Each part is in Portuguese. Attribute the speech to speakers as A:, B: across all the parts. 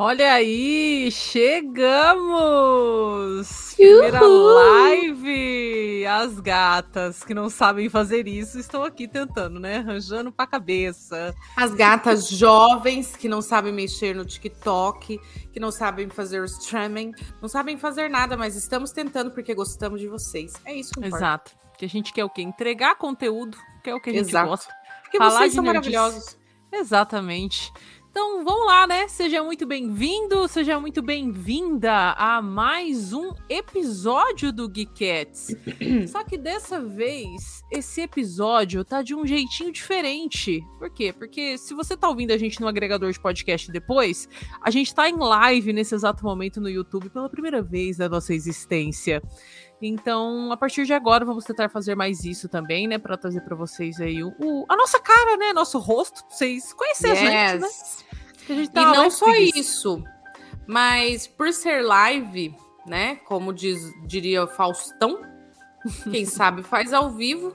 A: Olha aí, chegamos! Primeira live! As gatas que não sabem fazer isso estão aqui tentando, né? Arranjando pra cabeça.
B: As gatas jovens que não sabem mexer no TikTok, que não sabem fazer o streaming, não sabem fazer nada, mas estamos tentando porque gostamos de vocês. É isso que
A: importa. Exato. Que a gente quer o quê? Entregar conteúdo, que é o que a gente
B: Exato.
A: gosta.
B: Porque
A: Falar
B: vocês são
A: nerdice.
B: maravilhosos.
A: Exatamente. Então vamos lá, né? Seja muito bem-vindo, seja muito bem-vinda a mais um episódio do Geekettes. Só que dessa vez, esse episódio tá de um jeitinho diferente. Por quê? Porque se você tá ouvindo a gente no agregador de podcast depois, a gente tá em live nesse exato momento no YouTube pela primeira vez da nossa existência. Então, a partir de agora, vamos tentar fazer mais isso também, né? Para trazer para vocês aí o, o- a nossa cara, né? Nosso rosto, pra vocês conhecerem a gente, né?
B: Yes.
A: Que a gente
B: E não só isso, mas por ser live, né? Como diz, diria Faustão, quem sabe faz ao vivo.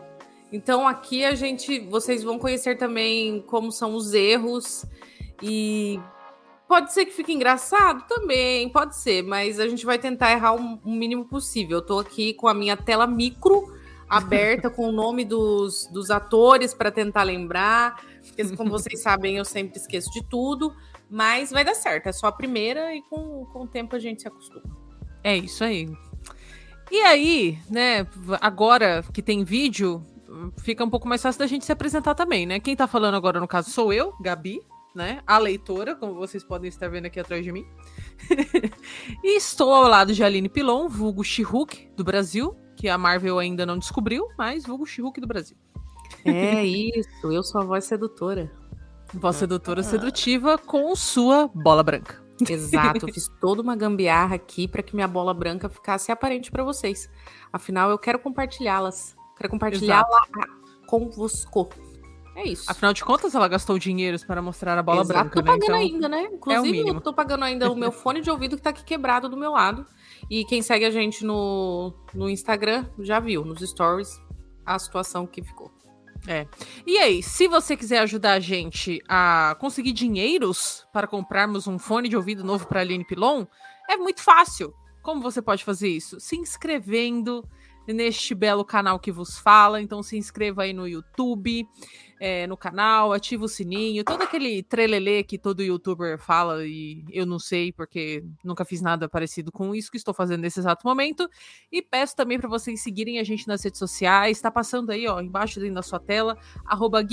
B: Então aqui a gente, vocês vão conhecer também como são os erros e pode ser que fique engraçado também, pode ser, mas a gente vai tentar errar o o mínimo possível. Eu tô aqui com a minha tela micro aberta com o nome dos, dos atores para tentar lembrar. Porque, como vocês sabem, eu sempre esqueço de tudo. Mas vai dar certo. É só a primeira e com, com o tempo a gente se acostuma.
A: É isso aí. E aí, né, agora que tem vídeo, fica um pouco mais fácil da gente se apresentar também, né? Quem tá falando agora, no caso, sou eu, Gabi, né? A leitora, como vocês podem estar vendo aqui atrás de mim. e estou ao lado de Aline Pilon, vulgo She-Hulk do Brasil, que a Marvel ainda não descobriu, mas vulgo She-Hulk do Brasil.
B: É isso, eu sou a voz sedutora.
A: Voz sedutora sedutiva com sua bola branca.
B: Exato, eu fiz toda uma gambiarra aqui para que minha bola branca ficasse aparente para vocês. Afinal, eu quero compartilhá-las. Quero compartilhá-la convosco. É isso.
A: Afinal de contas, ela gastou dinheiros para mostrar a bola
B: Exato,
A: branca,
B: tô
A: né?
B: pagando
A: Então,
B: ainda, né? Inclusive,
A: mínimo.
B: eu tô pagando ainda o meu fone de ouvido que tá aqui quebrado do meu lado. E quem segue a gente no, no Instagram já viu, nos stories, a situação que ficou.
A: E aí, se você quiser ajudar a gente a conseguir dinheiros para comprarmos um fone de ouvido novo para Aline Pilon, é muito fácil. Como você pode fazer isso? Se inscrevendo neste belo canal que vos fala. Então se inscreva aí no YouTube, é, no canal, ativa o sininho, todo aquele trelelê que todo youtuber fala e eu não sei porque nunca fiz nada parecido com isso que estou fazendo nesse exato momento. E peço também para vocês seguirem a gente nas redes sociais. Está passando aí, ó, embaixo da sua tela, arroba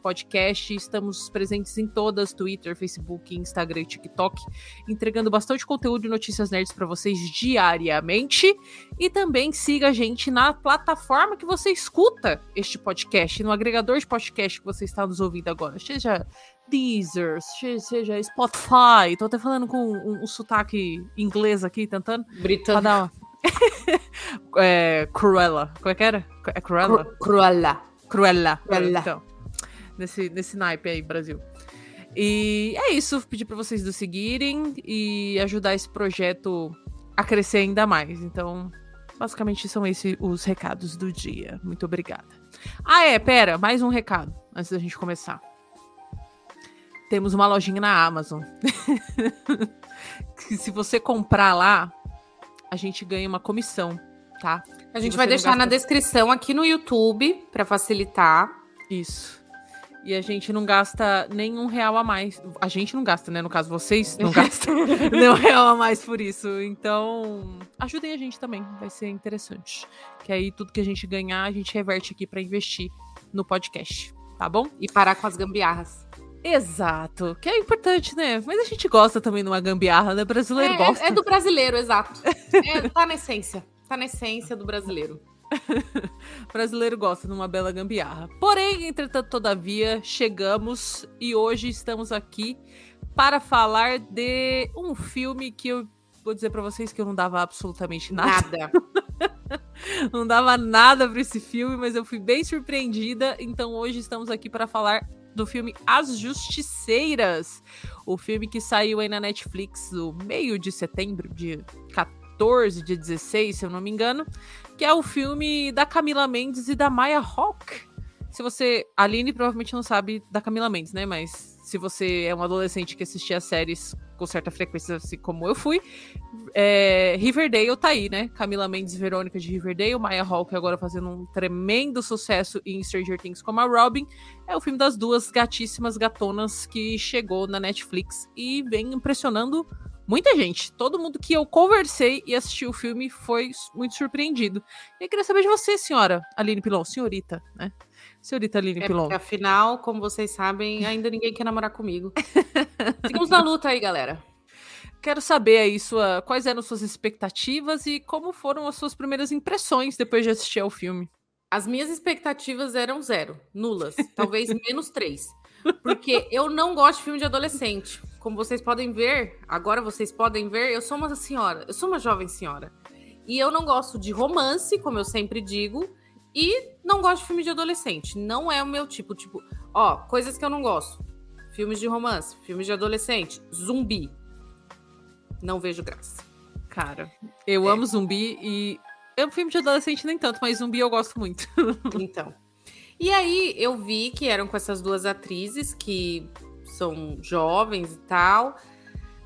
A: podcast. Estamos presentes em todas, Twitter, Facebook, Instagram e TikTok, entregando bastante conteúdo e notícias nerds para vocês diariamente. E também siga a gente na plataforma que você escuta este podcast, no agregador de podcast que você está nos ouvindo agora. Seja Deezer, se- seja Spotify. Tô até falando com um, um sotaque inglês aqui, tentando.
B: Britânico.
A: uma... é, Cruella. Como é que era? É Cruella?
B: Cru- Cruella.
A: Cruella.
B: Cruella.
A: Então, nesse, nesse naipe aí, Brasil. E é isso. Pedir pra vocês nos seguirem e ajudar esse projeto a crescer ainda mais. Então, basicamente são esses os recados do dia. Muito obrigada. Ah, é, pera, mais um recado antes da gente começar. Temos uma lojinha na Amazon. que se você comprar lá, a gente ganha uma comissão, tá?
B: A gente vai deixar na
A: gasta-
B: descrição aqui no YouTube para facilitar.
A: Isso. E a gente não gasta nenhum real a mais. A gente não gasta, né? No caso, vocês não gastam nenhum real a mais por isso. Então, ajudem a gente também. Vai ser interessante. Que aí tudo que a gente ganhar, a gente reverte aqui pra investir no podcast. Tá bom?
B: E parar com as gambiarras.
A: Exato. Que é importante, né? Mas a gente gosta também de uma gambiarra, né? Brasileiro
B: É,
A: gosta.
B: é do brasileiro, exato. É, tá na essência. Tá na essência do brasileiro.
A: brasileiro gosta de uma bela gambiarra. Porém, entretanto, todavia, chegamos e hoje estamos aqui para falar de um filme que eu vou dizer pra vocês que eu não dava absolutamente nada.
B: Nada.
A: Não dava nada pra esse filme, mas eu fui bem surpreendida. Então hoje estamos aqui para falar do filme As Justiceiras, o filme que saiu aí na Netflix no meio de setembro, dia 14, dia 16, se eu não me engano, que é o filme da Camila Mendes e da Maya Hawke. Se você. A Aline provavelmente não sabe da Camila Mendes, né? Mas se você é um adolescente que assistia séries com certa frequência, assim como eu fui. É, Riverdale tá aí, né? Camila Mendes e Verônica de Riverdale, Maya Hawke agora fazendo um tremendo sucesso em Stranger Things como a Robin. É o filme das duas gatíssimas gatonas que chegou na Netflix e vem impressionando muita gente. Todo mundo que eu conversei e assistiu o filme foi muito surpreendido. E eu queria saber de você, senhora Aline Pilon, senhorita, né? Senhorita Aline
B: É
A: Pilon.
B: afinal, como vocês sabem, ainda ninguém quer namorar comigo. Seguimos na luta aí, galera.
A: Quero saber aí sua, quais eram suas expectativas e como foram as suas primeiras impressões depois de assistir ao filme.
B: As minhas expectativas eram zero, nulas, talvez menos três. Porque eu não gosto de filme de adolescente. Como vocês podem ver, agora vocês podem ver, eu sou uma senhora, eu sou uma jovem senhora. E eu não gosto de romance, como eu sempre digo, e não gosto de filme de adolescente. Não é o meu tipo, tipo, ó, coisas que eu não gosto. Filmes de romance, filmes de adolescente, zumbi. Não vejo graça.
A: Cara, eu
B: É.
A: amo zumbi e. É um filme de adolescente nem tanto, mas zumbi eu gosto muito.
B: Então. E aí eu vi que eram com essas duas atrizes que são jovens e tal.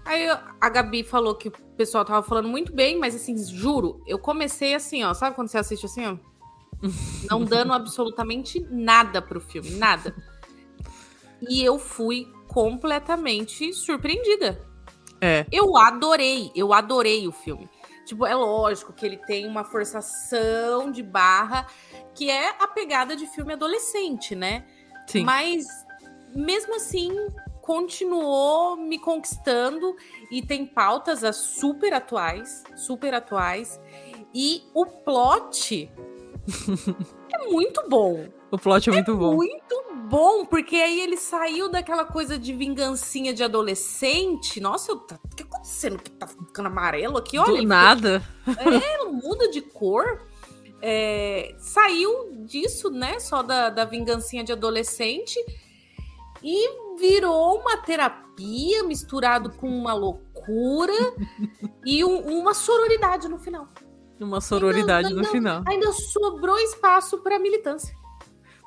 B: Aí a Gabi falou que o pessoal tava falando muito bem, mas assim, juro, eu comecei assim, ó. Sabe quando você assiste assim, ó? Não dando absolutamente nada pro filme, nada. E eu fui completamente surpreendida.
A: É.
B: Eu adorei, eu adorei o filme. Tipo, é lógico que ele tem uma forçação de barra que é a pegada de filme adolescente, né?
A: Sim.
B: Mas mesmo assim continuou me conquistando e tem pautas super atuais, super atuais e o plot é muito bom.
A: O plot é muito bom.
B: Muito bom, porque aí ele saiu daquela coisa de vingancinha de adolescente. Nossa, tá, o que tá acontecendo? Que tá ficando amarelo aqui? Olha,
A: Do
B: ele
A: nada.
B: ela muda de cor. É, saiu disso, né? Só da, da vingancinha de adolescente e virou uma terapia misturado com uma loucura e um- uma sororidade no final.
A: Uma sororidade
B: Ainda-
A: no
B: ainda-
A: final.
B: Ainda sobrou espaço para militância.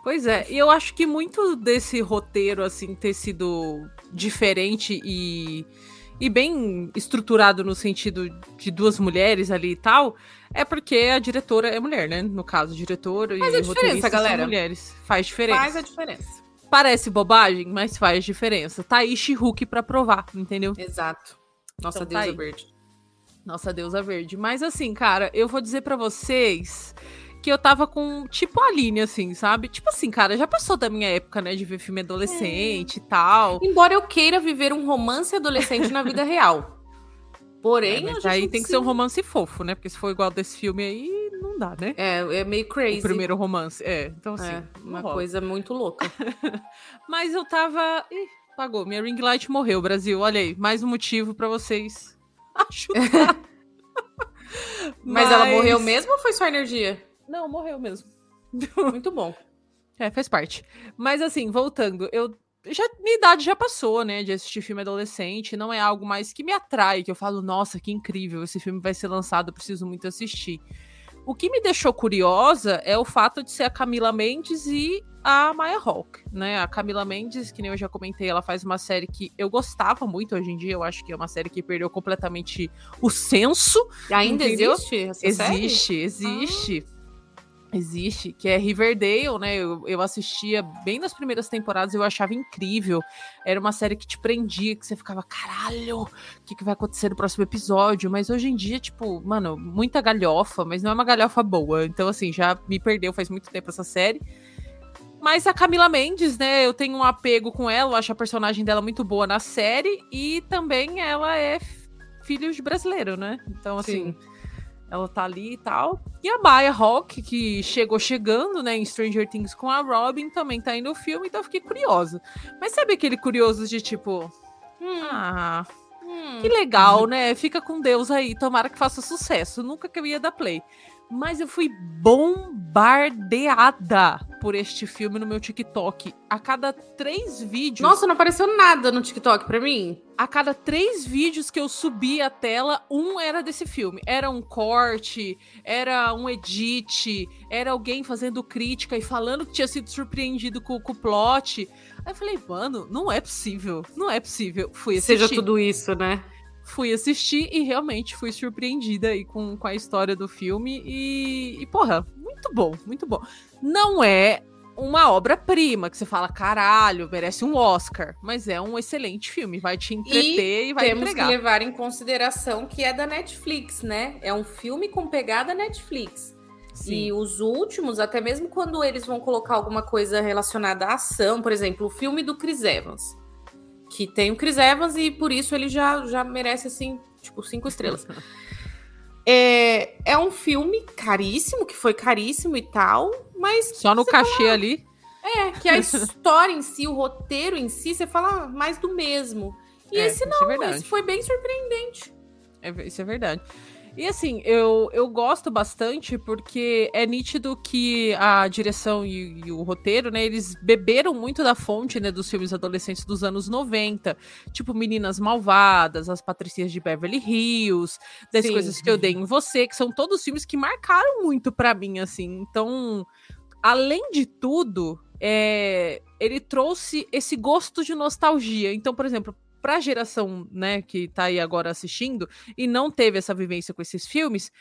A: Pois é, e eu acho que muito desse roteiro, assim, ter sido diferente e, e bem estruturado no sentido de duas mulheres ali e tal, é porque a diretora é mulher, né? No caso, diretora
B: Faz
A: e
B: a diferença, galera.
A: mulheres. Faz diferença.
B: Faz a diferença.
A: Parece bobagem, mas faz diferença. Tá aí She-Hulk pra provar, entendeu?
B: Exato. Nossa
A: Então tá
B: deusa
A: aí.
B: verde.
A: Nossa deusa verde. Mas assim, cara, eu vou dizer pra vocês que eu tava com tipo a Aline, assim, sabe? Tipo assim, cara, já passou da minha época, né, de ver filme adolescente e tal.
B: Embora eu queira viver um romance adolescente na vida real. Porém,
A: É, mas
B: eu
A: aí tem que ser um romance fofo, né? Porque se for igual desse filme aí, não dá, né?
B: É, é meio crazy.
A: O primeiro romance. É, então assim.
B: É, uma
A: rola.
B: coisa muito louca.
A: Mas eu tava. Ih, apagou. Minha ring light morreu, Brasil. Olha aí, mais um motivo pra vocês ajudar.
B: Mas, ela morreu mesmo ou foi só energia?
A: Não, morreu mesmo.
B: Muito bom.
A: É, faz parte. Mas assim, voltando, eu já minha idade já passou, né, de assistir filme adolescente, não é algo mais que me atrai, que eu falo, nossa, que incrível, esse filme vai ser lançado, eu preciso muito assistir. O que me deixou curiosa é o fato de ser a Camila Mendes e a Maya Hawke, né? A Camila Mendes, que nem eu já comentei, ela faz uma série que eu gostava muito hoje em dia, eu acho que é uma série que perdeu completamente o senso,
B: Ainda
A: Entendeu?
B: existe essa série?
A: Existe, existe. Existe, que é Riverdale, né? Eu, eu assistia bem nas primeiras temporadas, eu achava incrível. Era uma série que te prendia, que você ficava, caralho, o que, que vai acontecer no próximo episódio? Mas hoje em dia, tipo, mano, muita galhofa, mas não é uma galhofa boa. Então, assim, já me perdeu faz muito tempo essa série. Mas a Camila Mendes, né? Eu tenho um apego com ela, eu acho a personagem dela muito boa na série. E também ela é filho de brasileiro, né? Então, assim.
B: Sim.
A: Ela tá ali e tal. E a Maya Hawke, que chegou chegando, né, em Stranger Things com a Robin, também tá aí no filme, então eu fiquei curiosa. Mas sabe aquele curioso de tipo,
B: Hum,
A: ah,
B: hum.
A: que legal, né? Fica com Deus aí, tomara que faça sucesso. Nunca que eu ia dar play. Mas eu fui bombardeada por este filme no meu TikTok. A cada três vídeos.
B: Nossa, não apareceu nada no TikTok pra mim.
A: A cada três vídeos que eu subi a tela, um era desse filme. Era um corte, era um edit, era alguém fazendo crítica e falando que tinha sido surpreendido com, com o plot. Aí eu falei, mano, não é possível. Não é possível. Fui assistir.
B: Seja tudo isso, né?
A: Fui assistir e realmente fui surpreendida aí com, com a história do filme. E, e, porra, muito bom, muito bom. Não é uma obra-prima que você fala, caralho, merece um Oscar. Mas é um excelente filme, vai te entreter e, e vai
B: temos
A: entregar.
B: que levar em consideração que é da Netflix, né? É um filme com pegada Netflix. Sim. E os últimos, até mesmo quando eles vão colocar alguma coisa relacionada à ação, por exemplo, o filme do Chris Evans, que tem o Chris Evans e por isso ele já, já merece, assim, tipo, cinco estrelas. É, é um filme caríssimo, que foi caríssimo e tal, mas.
A: Só no cachê
B: fala,
A: ali.
B: É, que a história em si, o roteiro em si, você fala mais do mesmo. E
A: É,
B: esse
A: isso é
B: não, esse foi bem surpreendente.
A: É, isso é verdade. E assim, eu, eu gosto bastante porque é nítido que a direção e, e o roteiro, né, eles beberam muito da fonte, né, dos filmes adolescentes dos anos 90, tipo Meninas Malvadas, As Patricinhas de Beverly Hills, das
B: Sim.
A: coisas que eu dei em você, que são todos filmes que marcaram muito pra mim, assim. Então, além de tudo, é, ele trouxe esse gosto de nostalgia. Então, por exemplo, pra geração, né, que tá aí agora assistindo e não teve essa vivência com esses filmes,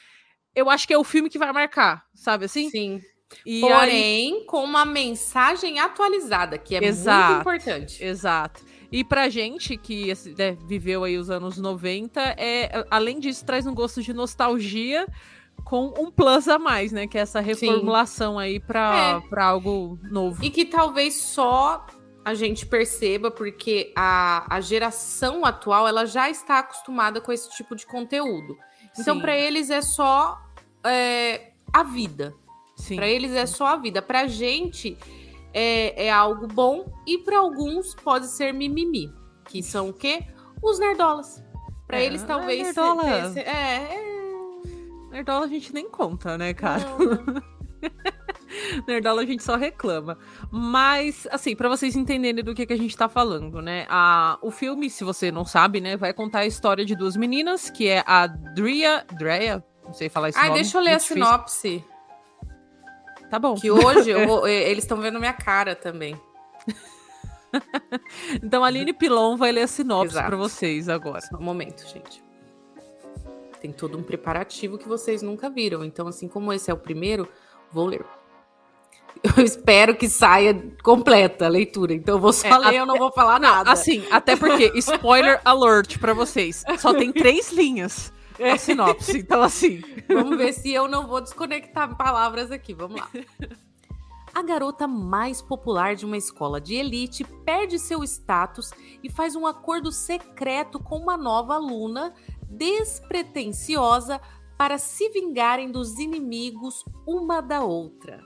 A: eu acho que é o filme que vai marcar, sabe assim?
B: Sim.
A: E aí-
B: Porém, com uma mensagem atualizada, que é
A: Exato.
B: muito importante.
A: Exato. E pra gente que assim, né, viveu aí os anos 90, é, além disso, traz um gosto de nostalgia com um plus a mais, né? Que é essa reformulação aí pra,
B: É.
A: pra algo novo.
B: E que talvez só a gente perceba, porque a, a geração atual ela já está acostumada com esse tipo de conteúdo. Então, para eles é só é, a vida. Para eles é só a vida. Pra gente é, é algo bom e para alguns pode ser mimimi, que são o quê? Os nerdolas. Pra
A: É,
B: eles talvez se-
A: nerdola.
B: se- é, é,
A: Nerdola a gente nem conta, né, cara?
B: não.
A: Nerdola a gente só reclama. Mas, assim, pra vocês entenderem do que, que a gente tá falando, né? A, o filme, se você não sabe, né, vai contar a história de duas meninas, que é a Drea. Drea? Não sei falar esse
B: Ai,
A: nome.
B: deixa eu ler a
A: difícil.
B: sinopse.
A: Tá bom.
B: Que hoje eu eh, eles estão vendo minha cara também.
A: Então a Aline Pilon vai ler a sinopse pra vocês agora.
B: Um momento, gente. Tem todo um preparativo que vocês nunca viram. Então, assim como esse é o primeiro, vou ler. Eu espero que saia completa a leitura. Então, eu vou só
A: É,
B: ler, eu não vou falar nada.
A: Assim, até porque, spoiler alert pra vocês, só tem três linhas a sinopse. Então, assim.
B: Vamos ver se eu não vou desconectar palavras aqui. Vamos lá. A garota mais popular de uma escola de elite perde seu status e faz um acordo secreto com uma nova aluna despretensiosa para se vingarem dos inimigos uma da outra.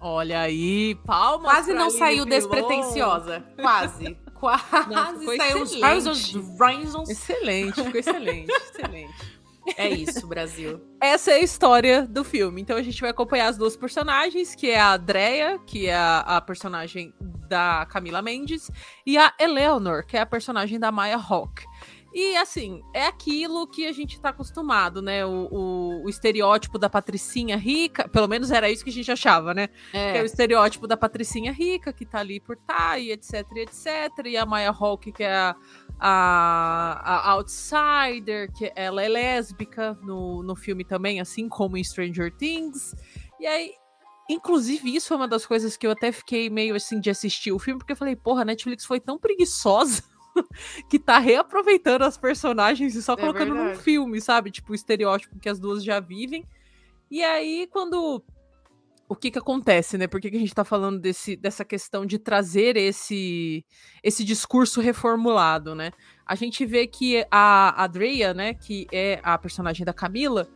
A: Olha aí, palmas.
B: Quase
A: pra
B: não
A: Aline
B: saiu
A: Pilon.
B: despretensiosa. Quase. Quase
A: ficou
B: saiu os
A: excelente. Excelente, ficou excelente, excelente.
B: É isso, Brasil.
A: Essa é a história do filme. Então a gente vai acompanhar as duas personagens, que é a Andrea, que é a, a personagem da Camila Mendes, e a Eleanor, que é a personagem da Maya Hawke. E assim, é aquilo que a gente tá acostumado, né? O, o- o estereótipo da patricinha rica, pelo menos era isso que a gente achava, né? Que é o
B: É,
A: estereótipo da patricinha rica, que tá ali por tá, e etc, e etc. E a Maya Hawke, que é a, a, a outsider, que ela é lésbica no, no filme também, assim como em Stranger Things. E aí, inclusive, isso foi uma das coisas que eu até fiquei meio assim de assistir o filme, porque eu falei, porra, a Netflix foi tão preguiçosa que tá reaproveitando as personagens e só colocando num
B: verdade.
A: filme, sabe? Tipo, o estereótipo que as duas já vivem. E aí, quando o que que acontece, né? Por que, que a gente tá falando desse, dessa questão de trazer esse, esse discurso reformulado, né? A gente vê que a Adria, né, que é a personagem da Camila,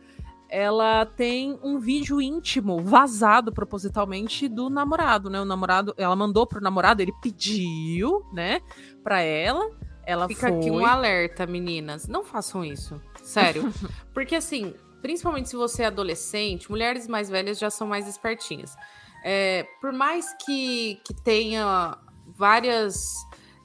A: ela tem um vídeo íntimo vazado propositalmente do namorado, né? O namorado, ela mandou pro namorado, ele pediu, né, pra ela, ela
B: Fica
A: foi.
B: aqui um alerta, meninas. Não façam isso. Sério. Porque assim, principalmente se você é adolescente, mulheres mais velhas já são mais espertinhas. É, por mais que, que tenha várias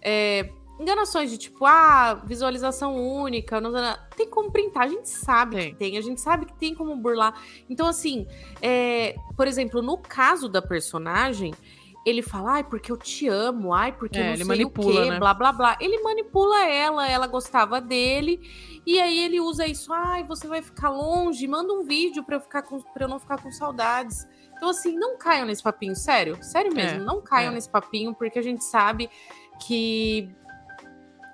B: é, enganações de tipo, ah, visualização única, não, tem como printar, a gente sabe tem. que tem, a gente sabe que tem como burlar. Então, assim, é, por exemplo, no caso da personagem, ele fala, ai, porque eu te amo, ai, porque é, não ele sei manipula, o quê, né? blá, blá, blá. Ele manipula ela, ela gostava dele, e aí ele usa isso, ai, você vai ficar longe, manda um vídeo pra eu, ficar com, pra eu não ficar com saudades. Então, assim, não caiam nesse papinho, sério, sério mesmo, é, não caiam é. nesse papinho, porque a gente sabe que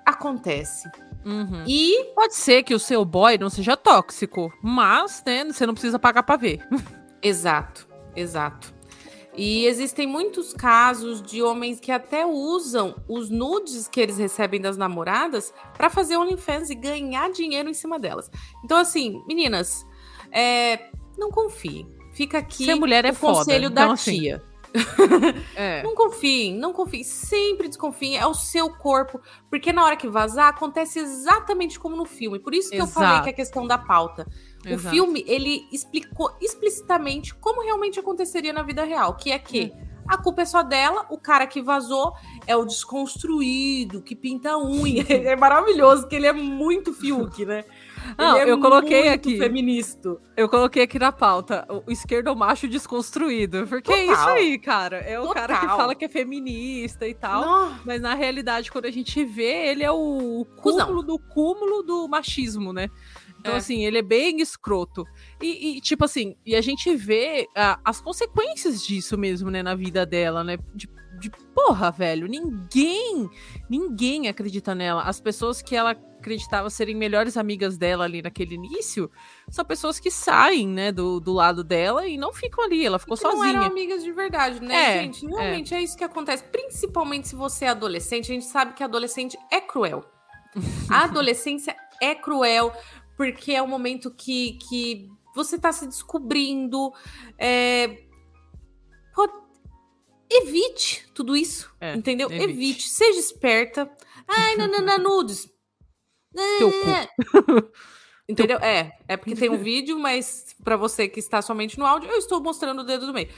B: acontece.
A: Uhum. E pode ser que o seu boy não seja tóxico, mas, né, você não precisa pagar pra ver.
B: Exato, exato. E existem muitos casos de homens que até usam os nudes que eles recebem das namoradas para fazer OnlyFans e ganhar dinheiro em cima delas. Então, assim, meninas, é, não confiem. Fica aqui
A: Ser mulher é o foda.
B: conselho então, da assim, tia. É. Não confiem, não confiem. Sempre desconfiem. É o seu corpo. Porque na hora que vazar, acontece exatamente como no filme. Por isso que Exato. eu falei que é questão da pauta. Exato. O filme, ele explicou explicitamente como realmente aconteceria na vida real, que é que hum. a culpa é só dela, o cara que vazou é o desconstruído, que pinta unha. é maravilhoso, que ele é muito Fiuk, né?
A: Não, é eu coloquei aqui.
B: feminista.
A: Eu coloquei aqui na pauta o esquerdo macho desconstruído. Porque Total. é isso aí, cara. É o Total. cara que fala que é feminista e tal. Não. Mas na realidade, quando a gente vê, ele é o cúmulo do cúmulo do machismo, né? Então, é. assim, ele é bem escroto. E, e tipo assim, e a gente vê uh, as consequências disso mesmo, né, na vida dela, né? De, de, porra, velho, ninguém, ninguém acredita nela. As pessoas que ela acreditava serem melhores amigas dela ali naquele início são pessoas que saem, né, do, do lado dela e não ficam ali. Ela ficou sozinha. Não
B: eram amigas de verdade, né, é, gente? Realmente é. é isso que acontece. Principalmente se você é adolescente, a gente sabe que adolescente é cruel. A adolescência é cruel porque é um momento que, que você está se descobrindo. É... Pô, evite tudo isso, é, entendeu? Evite. evite. seja esperta. Ai, nanana, nudes. Teu cu. Entendeu? É, é porque tem um vídeo, mas para você que está somente no áudio, eu estou mostrando o dedo do meio.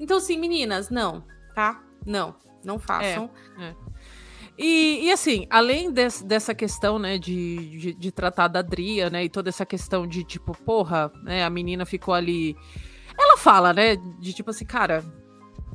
B: Então, assim, meninas, não, tá? Não, não façam. É, é.
A: E, e, assim, além des, dessa questão, né, de, de, de, tratar da Dria, né, e toda essa questão de, tipo, porra, né, a menina ficou ali... Ela fala, né, de tipo assim, cara,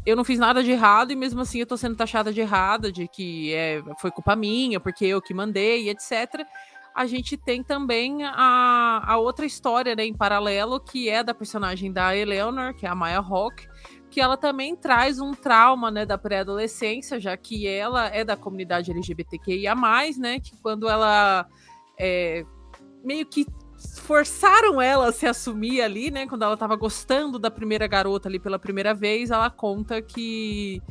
A: eu não fiz nada de errado e mesmo assim eu tô sendo taxada de errada, de que é, foi culpa minha, porque eu que mandei, etc. A gente tem também a, a outra história, né, em paralelo, que é da personagem da Eleanor, que é a Maya Hawke, que ela também traz um trauma, né, da pré-adolescência, já que ela é da comunidade LGBTQIA+, né, que quando ela é, meio que forçaram ela a se assumir ali, né, quando ela tava gostando da primeira garota ali pela primeira vez, ela conta que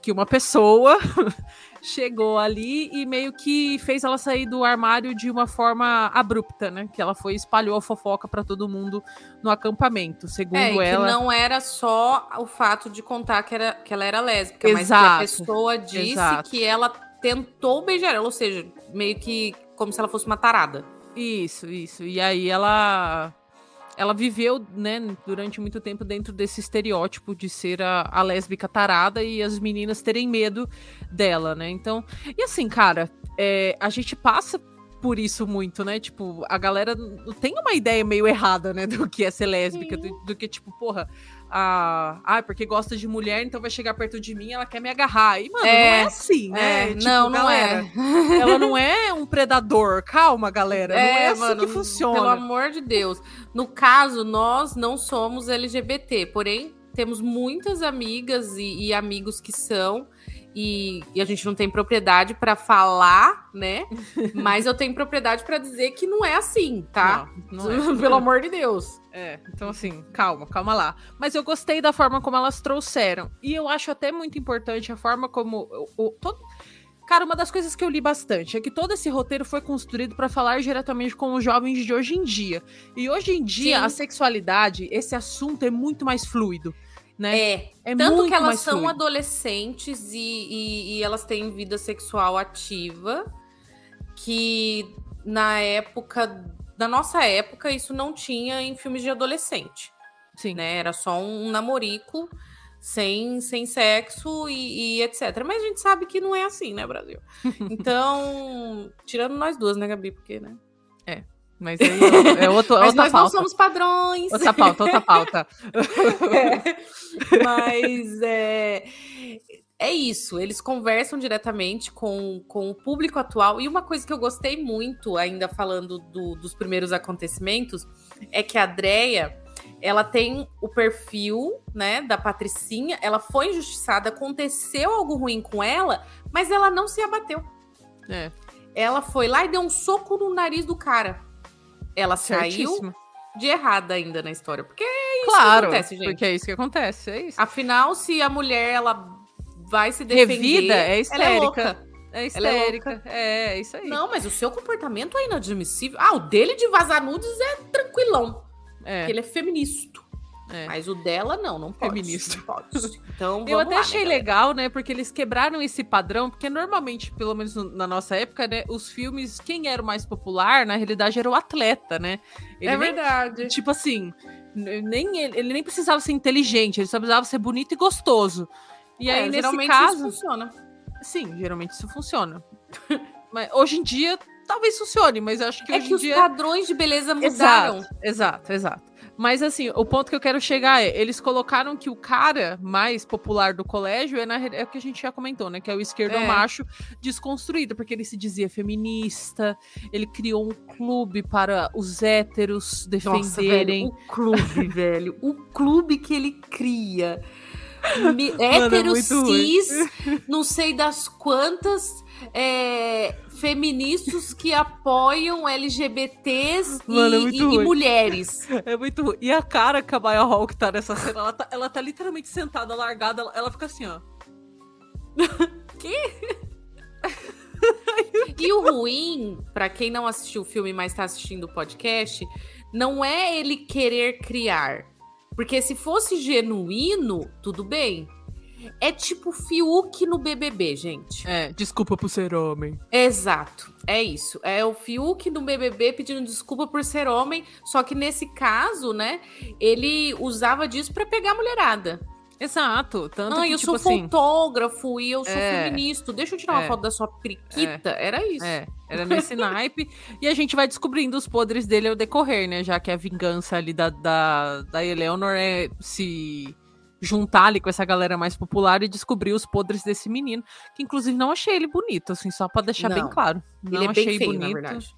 A: que uma pessoa chegou ali e meio que fez ela sair do armário de uma forma abrupta, né? Que ela foi espalhou a fofoca para todo mundo no acampamento, segundo é, ela.
B: Que não era só o fato de contar que, era, que ela era lésbica, exato, mas que a pessoa disse exato. que ela tentou beijar ela, ou seja, meio que como se ela fosse uma tarada.
A: Isso, isso. E aí ela ela viveu, né, durante muito tempo dentro desse estereótipo de ser a, a lésbica tarada e as meninas terem medo dela, né? Então, e assim, cara, é, a gente passa por isso muito, né? Tipo, a galera tem uma ideia meio errada, né, do que é ser lésbica, do, do, que, tipo, porra, a. Ah, porque gosta de mulher, então vai chegar perto de mim, ela quer me agarrar. E, mano, é, não é assim, né?
B: É, tipo, não, não é.
A: ela não é um predador. Calma, galera. É, não é assim mano, que funciona.
B: Pelo amor de Deus. No caso, nós não somos LGBT, porém, temos muitas amigas e, e amigos que são e, e a gente não tem propriedade para falar, né? Mas eu tenho propriedade para dizer que não é assim, tá? Não, não é. Pelo amor de Deus.
A: É, então assim, calma, calma lá. Mas eu gostei da forma como elas trouxeram. E eu acho até muito importante a forma como. O, o todo... Cara, uma das coisas que eu li bastante é que todo esse roteiro foi construído para falar diretamente com os jovens de hoje em dia. E hoje em dia, Sim. a sexualidade, esse assunto é muito mais fluido né?
B: É, é tanto que elas são fluido. adolescentes e, e, e, elas têm vida sexual ativa, que na época, na nossa época, isso não tinha em filmes de adolescente. Sim. Né? Era só um namorico sem, sem sexo e, e, etc. Mas a gente sabe que não é assim, né, Brasil? Então, tirando nós duas, né, Gabi? Porque, né?
A: É. Mas aí é, é outro,
B: mas
A: outra
B: nós
A: pauta.
B: não somos padrões.
A: Outra pauta, outra pauta.
B: É. Mas é, é isso, eles conversam diretamente com, com o público atual. E uma coisa que eu gostei muito, ainda falando do, dos primeiros acontecimentos, é que a Drea ela tem o perfil, né, da Patricinha, ela foi injustiçada, aconteceu algo ruim com ela, mas ela não se abateu.
A: É.
B: Ela foi lá e deu um soco no nariz do cara. Ela
A: Certíssimo.
B: saiu de errada ainda na história, porque é isso
A: Claro,
B: que acontece, gente.
A: porque é isso que acontece, é isso.
B: Afinal, se a mulher ela vai se defender,
A: Revida é
B: é
A: histérica.
B: louca.
A: É
B: Ela é
A: histérica. É, é isso aí.
B: Não, mas o seu comportamento é inadmissível. Ah, o dele de vazar nudes é tranquilão,
A: é,
B: porque ele é feminista.
A: É.
B: Mas o dela não, não pode.
A: Feminista.
B: Não pode. Então,
A: Eu até
B: lá,
A: achei
B: né,
A: legal, né? Porque eles quebraram esse padrão, porque normalmente, pelo menos no- na nossa época, né, os filmes, quem era o mais popular, na realidade, era o atleta, né? Ele
B: É
A: nem-
B: verdade.
A: Tipo assim, nem ele, ele nem precisava ser inteligente, ele só precisava ser bonito e gostoso. E aí,
B: É,
A: nesse
B: geralmente
A: caso,
B: isso funciona.
A: sim, geralmente isso funciona. mas hoje em dia, talvez funcione, mas eu acho que
B: É
A: hoje
B: que
A: em
B: os
A: dia.
B: padrões de beleza mudaram.
A: Exato, exato, exato. Mas assim, o ponto que eu quero chegar é, eles colocaram que o cara mais popular do colégio é, na, é o que a gente já comentou, né? Que é o esquerdo
B: É.
A: macho desconstruído, porque ele se dizia feminista, ele criou um clube para os héteros
B: Nossa,
A: defenderem.
B: velho, o clube, velho. O clube que ele cria.
A: É
B: hétero
A: ruim.
B: cis, não sei das quantas é, feministas que apoiam LGBTs e,
A: Mano, é muito
B: e- e
A: ruim.
B: mulheres.
A: É muito ruim. E a cara que a Maya Hawk tá nessa cena, ela tá, ela tá literalmente sentada, largada, ela, fica assim, ó.
B: E o ruim, pra quem não assistiu o filme, mas tá assistindo o podcast, não é ele querer criar. Porque se fosse genuíno, tudo bem. É tipo Fiuk no BBB, gente.
A: É, desculpa por ser homem.
B: Exato, é isso. É o Fiuk no BBB pedindo desculpa por ser homem, só que nesse caso, né, ele usava disso pra pegar a mulherada.
A: Exato. Tanto que,
B: eu
A: tipo
B: sou
A: assim.
B: fotógrafo e eu sou
A: É.
B: feminista. Deixa eu tirar uma
A: É.
B: foto da sua periquita. Era isso.
A: É, era nesse naipe. E a gente vai descobrindo os podres dele ao decorrer, né? Já que a vingança ali da, da, da Eleanor é se juntar ali com essa galera mais popular e descobrir os podres desse menino. Que inclusive não achei ele bonito, assim, só pra deixar bem
B: Não.
A: claro. Não
B: Ele é
A: achei
B: bem feio,
A: bonito.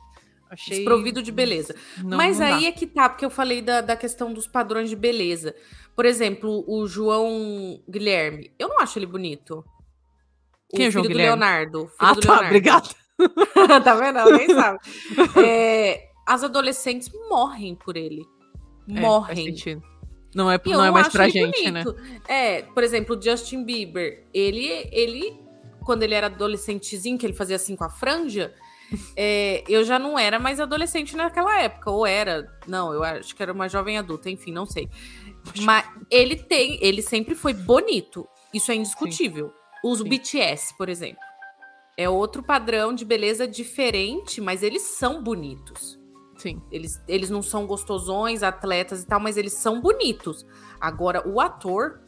A: Achei...
B: Desprovido de beleza.
A: Não,
B: Mas
A: não dá.
B: aí é que tá, porque eu falei da, da questão dos padrões de beleza. Por exemplo, o João Guilherme. Eu não acho ele bonito. O
A: Quem é João
B: filho do
A: Guilherme?
B: Leonardo. filho
A: Ah,
B: do
A: tá,
B: Leonardo.
A: obrigada.
B: tá vendo? Ela nem sabe. É, as adolescentes morrem por ele.
A: É,
B: Morrem.
A: sentido. Não é,
B: eu
A: não é mais pra gente, né?
B: bonito. É, por exemplo, o Justin Bieber. Ele, ele, quando ele era adolescentezinho, que ele fazia assim com a franja, é, eu já não era mais adolescente naquela época. Ou era. Não, eu acho que era uma jovem adulta, enfim, não sei. Mas ele tem. Ele sempre foi bonito. Isso é indiscutível. Os
A: Sim.
B: BTS, por exemplo. É outro padrão de beleza diferente, mas eles são bonitos.
A: Sim.
B: Eles, eles não são gostosões, atletas e tal, mas eles são bonitos. Agora, o ator.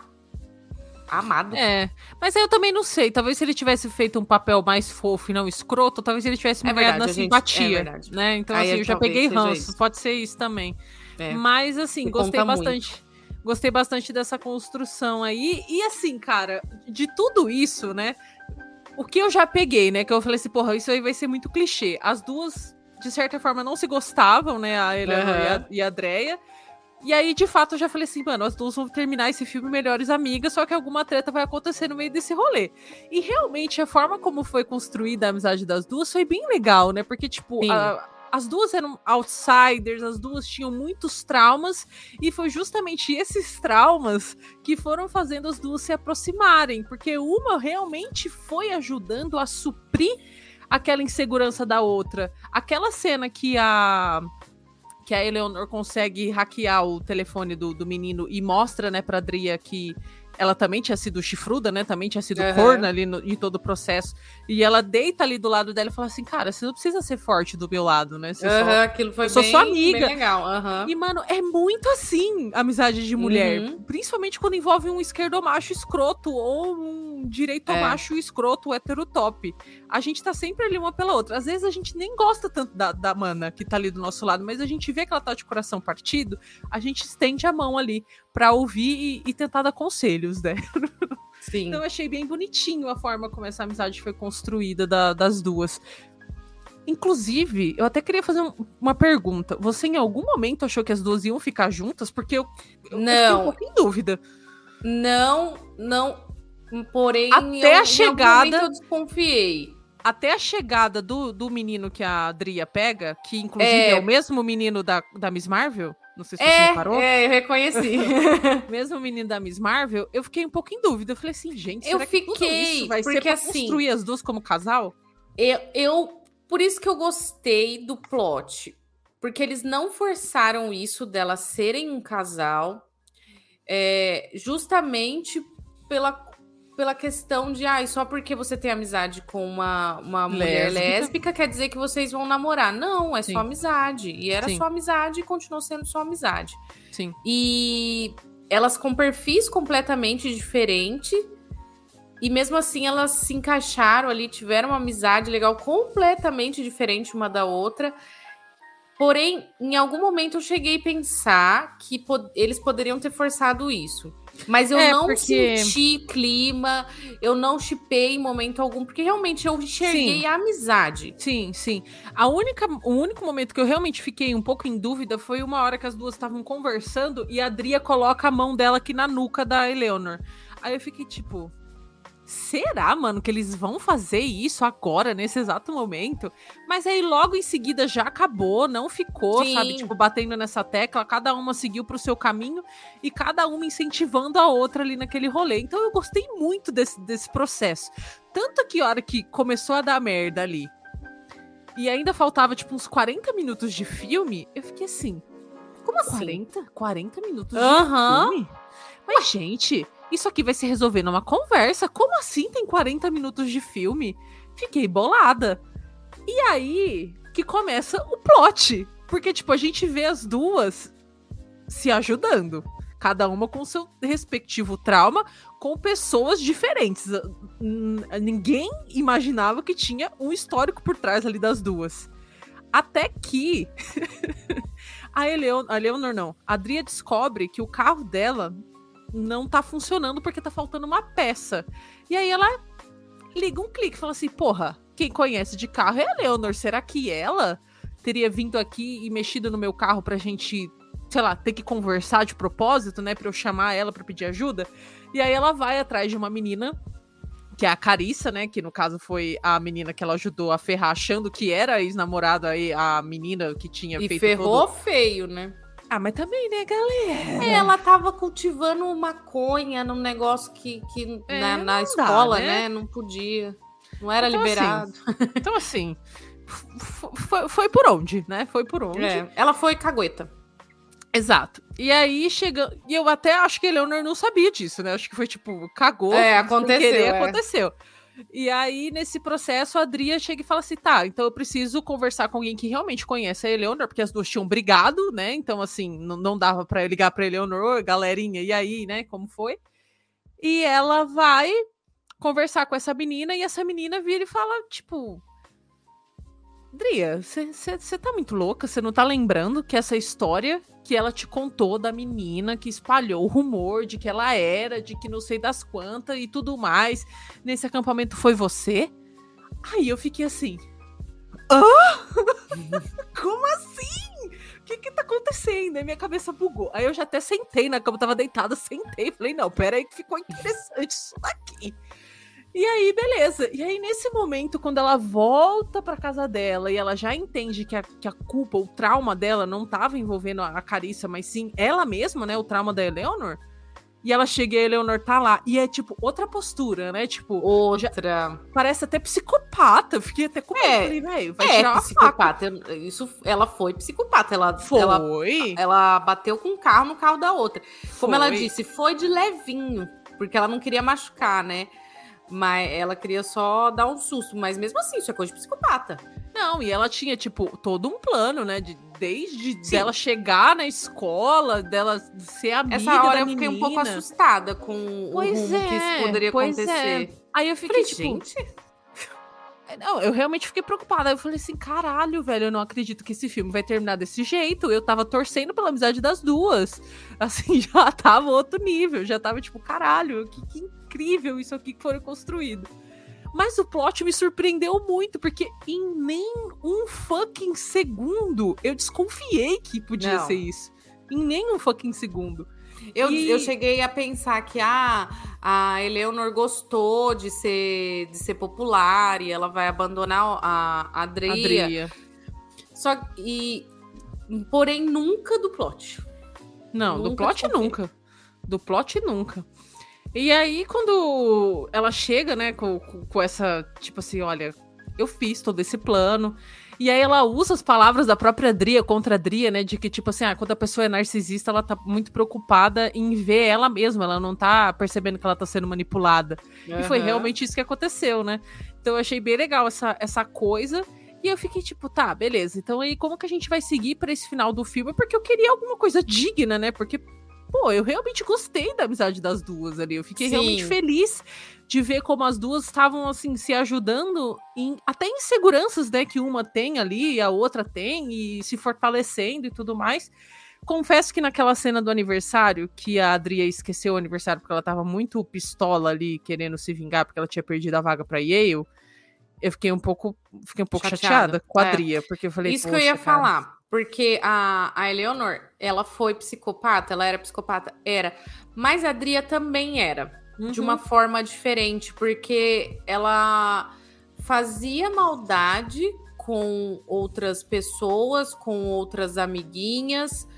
B: Amado.
A: É, mas aí eu também não sei. Talvez se ele tivesse feito um papel mais fofo e não escroto, talvez ele tivesse me
B: É
A: ganhado na
B: verdade, a gente-
A: simpatia,
B: é
A: né? Então
B: Aí
A: assim, eu já peguei ranço.
B: isso.
A: Pode ser isso também.
B: É.
A: Mas assim,
B: Que
A: gostei
B: conta muito.
A: bastante. Gostei bastante dessa construção aí. E assim, cara, de tudo isso, né? O que eu já peguei, né? Que eu falei assim, porra, isso aí vai ser muito clichê. As duas, de certa forma, não se gostavam, né? A Eleanor e, a, e a Dreia. E aí, de fato, eu já falei assim, mano, as duas vão terminar esse filme melhores amigas, só que alguma treta vai acontecer no meio desse rolê. E realmente, a forma como foi construída a amizade das duas foi bem legal, né? Porque, tipo, as duas eram outsiders, as duas tinham muitos traumas, e foi justamente esses traumas que foram fazendo as duas se aproximarem, porque uma realmente foi ajudando a suprir aquela insegurança da outra. Aquela cena que a que a Eleanor consegue hackear o telefone do, do menino e mostra, né, pra Dria que ela também tinha sido chifruda, né? Também tinha sido
B: Aham.
A: corna ali no, em todo o processo. E ela deita ali do lado dela e fala assim: Cara, você não precisa ser forte do meu lado, né? Você só-
B: Aham, aquilo foi
A: eu sou
B: bem,
A: sua amiga.
B: legal. aham.
A: E, mano, é muito assim amizade de mulher.
B: Uhum.
A: Principalmente quando envolve um esquerdomacho escroto ou um direitomacho escroto hétero top. A gente tá sempre ali uma pela outra. Às vezes a gente nem gosta tanto da, da mana que tá ali do nosso lado, mas a gente vê que ela tá de coração partido, a gente estende a mão ali pra ouvir e, e tentar dar conselhos, né?
B: Sim.
A: Então eu achei bem bonitinho a forma como essa amizade foi construída da- das duas. Inclusive, eu até queria fazer um- uma pergunta. Você em algum momento achou que as duas iam ficar juntas? Porque eu, eu, eu fiquei
B: Não.
A: um pouco em dúvida.
B: Não, não. Porém,
A: Até a chegada-
B: eu desconfiei.
A: Até a chegada do, do menino que a Adria pega, que inclusive
B: É.
A: é, o mesmo menino da, da Miss Marvel. Não sei se você
B: É,
A: reparou.
B: é, eu reconheci.
A: Mesmo menino da Miss Marvel, eu fiquei um pouco em dúvida. Eu falei assim, gente,
B: Eu fiquei,
A: vai ser
B: porque
A: pra
B: assim-
A: construir as duas como casal?
B: eu, eu- por isso que eu gostei do plot. Porque eles não forçaram isso delas serem um casal. é, justamente pela, pela questão de, ah, só porque você tem amizade com uma, uma mulher
A: Lésbica.
B: lésbica quer dizer que vocês vão namorar. Não, é
A: Sim.
B: só amizade. E era
A: Sim.
B: só amizade e continuou sendo só amizade.
A: Sim.
B: E elas com perfis completamente diferentes. E mesmo assim elas se encaixaram ali, tiveram uma amizade legal, completamente diferente uma da outra. Porém, em algum momento eu cheguei a pensar que po- eles poderiam ter forçado isso. Mas eu
A: É,
B: não
A: porque-
B: senti clima, eu não chipei em momento algum, porque realmente eu enxerguei
A: Sim.
B: a amizade.
A: Sim, sim. A única, o único momento que eu realmente fiquei um pouco em dúvida foi uma hora que as duas estavam conversando e a Adria coloca a mão dela aqui na nuca da Eleanor. Aí eu fiquei tipo, será, mano, que eles vão fazer isso agora, nesse exato momento? Mas aí logo em seguida já acabou, não ficou,
B: Sim.
A: sabe? Tipo, batendo nessa tecla, cada uma seguiu pro seu caminho e cada uma incentivando a outra ali naquele rolê. Então eu gostei muito desse, desse processo. Tanto que a hora que começou a dar merda ali, e ainda faltava, tipo, uns 40 minutos de filme, eu fiquei assim.
B: Como assim?
A: 40? 40 minutos de filme? Mas, gente, isso aqui vai se resolver numa conversa. Como assim tem 40 minutos de filme? Fiquei bolada. E aí que começa o plot. Porque, tipo, a gente vê as duas se ajudando. Cada uma com seu respectivo trauma, com pessoas diferentes. Ninguém imaginava que tinha um histórico por trás ali das duas. Até que a, Eleon a Eleonor não, a Adria descobre que o carro dela não tá funcionando porque tá faltando uma peça. E aí ela liga um clique e fala assim: porra, quem conhece de carro é a Leonor. Será que ela teria vindo aqui e mexido no meu carro pra gente, sei lá, ter que conversar de propósito, né? Pra eu chamar ela pra pedir ajuda? E aí ela vai atrás de uma menina. Que é a Carissa, né? Que no caso foi a menina que ela ajudou a ferrar, achando que era a ex-namorada aí, a menina que tinha
B: E
A: feito
B: ferrou
A: todo...
B: feio, né?
A: Ah, mas também, né, galera?
B: É, ela tava cultivando maconha num negócio que, que
A: É,
B: na, na
A: não dá,
B: escola,
A: né?
B: né? Não podia. Não era
A: Então,
B: liberado.
A: Então, assim, f- f- foi, foi por onde, né? Foi por onde.
B: É, ela foi cagueta.
A: Exato. E aí chega. E eu até acho que Eleanor não sabia disso, né? Acho que foi tipo, cagou.
B: É, aconteceu,
A: querer,
B: é.
A: aconteceu. E aí, nesse processo, a Adria chega e fala assim: tá, então eu preciso conversar com alguém que realmente conhece a Eleanor, porque as duas tinham brigado, né? Então, assim, não, dava eu ligar pra Eleanor, "Oi, galerinha, e aí, né? Como foi? E ela vai conversar com essa menina, e essa menina vira e fala, tipo. Dria, você tá muito louca? Você não tá lembrando que essa história que ela te contou da menina que espalhou o rumor de que ela era, de que não sei das quantas e tudo mais, nesse acampamento foi você? Aí eu fiquei assim. Hã? Como assim? O que que tá acontecendo? Aí minha cabeça bugou. Aí eu já até sentei na cama, tava deitada, sentei. Falei, não, pera aí que ficou interessante isso daqui. E aí, beleza. E aí, nesse momento, quando ela volta pra casa dela e ela já entende que a, que a culpa, o trauma dela não tava envolvendo a, a Carissa, mas sim ela mesma, né? O trauma da Eleanor. E ela chega e a Eleanor tá lá. E é, tipo, outra postura, né? Tipo,
B: Outra.
A: parece até psicopata. Eu fiquei até com medo.
B: É,
A: velho, vai
B: É,
A: tirar uma
B: psicopata. Isso, ela foi psicopata. Ela, ela,
A: Foi.
B: ela bateu com o carro no carro da outra. Como ela
A: Foi.
B: disse, foi de levinho. porque ela não queria machucar, né? Mas ela queria só dar um susto. Mas mesmo assim, isso é coisa de psicopata.
A: Não, e ela tinha, tipo, todo um plano, né? De, desde Sim. dela chegar na escola, dela ser amiga
B: Essa hora
A: eu
B: fiquei um pouco assustada com pois o é, que isso é, poderia acontecer. É.
A: Aí eu fiquei, Falei, tipo, gente... Não, eu realmente fiquei preocupada. Eu falei assim, caralho, velho, eu não acredito que esse filme vai terminar desse jeito. Eu tava torcendo pela amizade das duas. Assim, já tava outro nível. Já tava tipo, caralho, que, que incrível isso aqui que foi construído. Mas o plot me surpreendeu muito, porque em nem um fucking segundo eu desconfiei que podia não. ser isso. Em nem um fucking segundo.
B: Eu, e... eu cheguei a pensar que ah, a Eleanor gostou de ser, de ser popular e ela vai abandonar a, a Adria. Adria. Só e porém nunca do plot.
A: Não, nunca do plot nunca. Do plot nunca. E aí, quando ela chega, né, com, com, essa, tipo assim, olha, eu fiz todo esse plano, e aí ela usa as palavras da própria Adria contra a Adria, né? De que, tipo assim, ah, quando a pessoa é narcisista, ela tá muito preocupada em ver ela mesma, ela não tá percebendo que ela tá sendo manipulada. Uhum. E foi realmente isso que aconteceu, né? Então eu achei bem legal essa, essa coisa. E eu fiquei tipo, tá, beleza. Então aí como que a gente vai seguir para esse final do filme? Porque eu queria alguma coisa digna, né? Porque pô, eu realmente gostei da amizade das duas ali. Eu fiquei Sim. realmente feliz de ver como as duas estavam, assim, se ajudando em até inseguranças, né, que uma tem ali e a outra tem, e se fortalecendo e tudo mais. Confesso que naquela cena do aniversário, que a Adria esqueceu o aniversário porque ela tava muito pistola ali, querendo se vingar porque ela tinha perdido a vaga para Yale, eu fiquei um pouco, fiquei um pouco chateada, chateada com a é. Adria, porque eu falei,
B: Isso que eu ia cara, falar. Porque a, a Eleonor, ela foi psicopata, ela era psicopata? Era. Mas a Adria também era. Uhum. De uma uhum. forma diferente, porque ela fazia maldade com outras pessoas, com outras amiguinhas,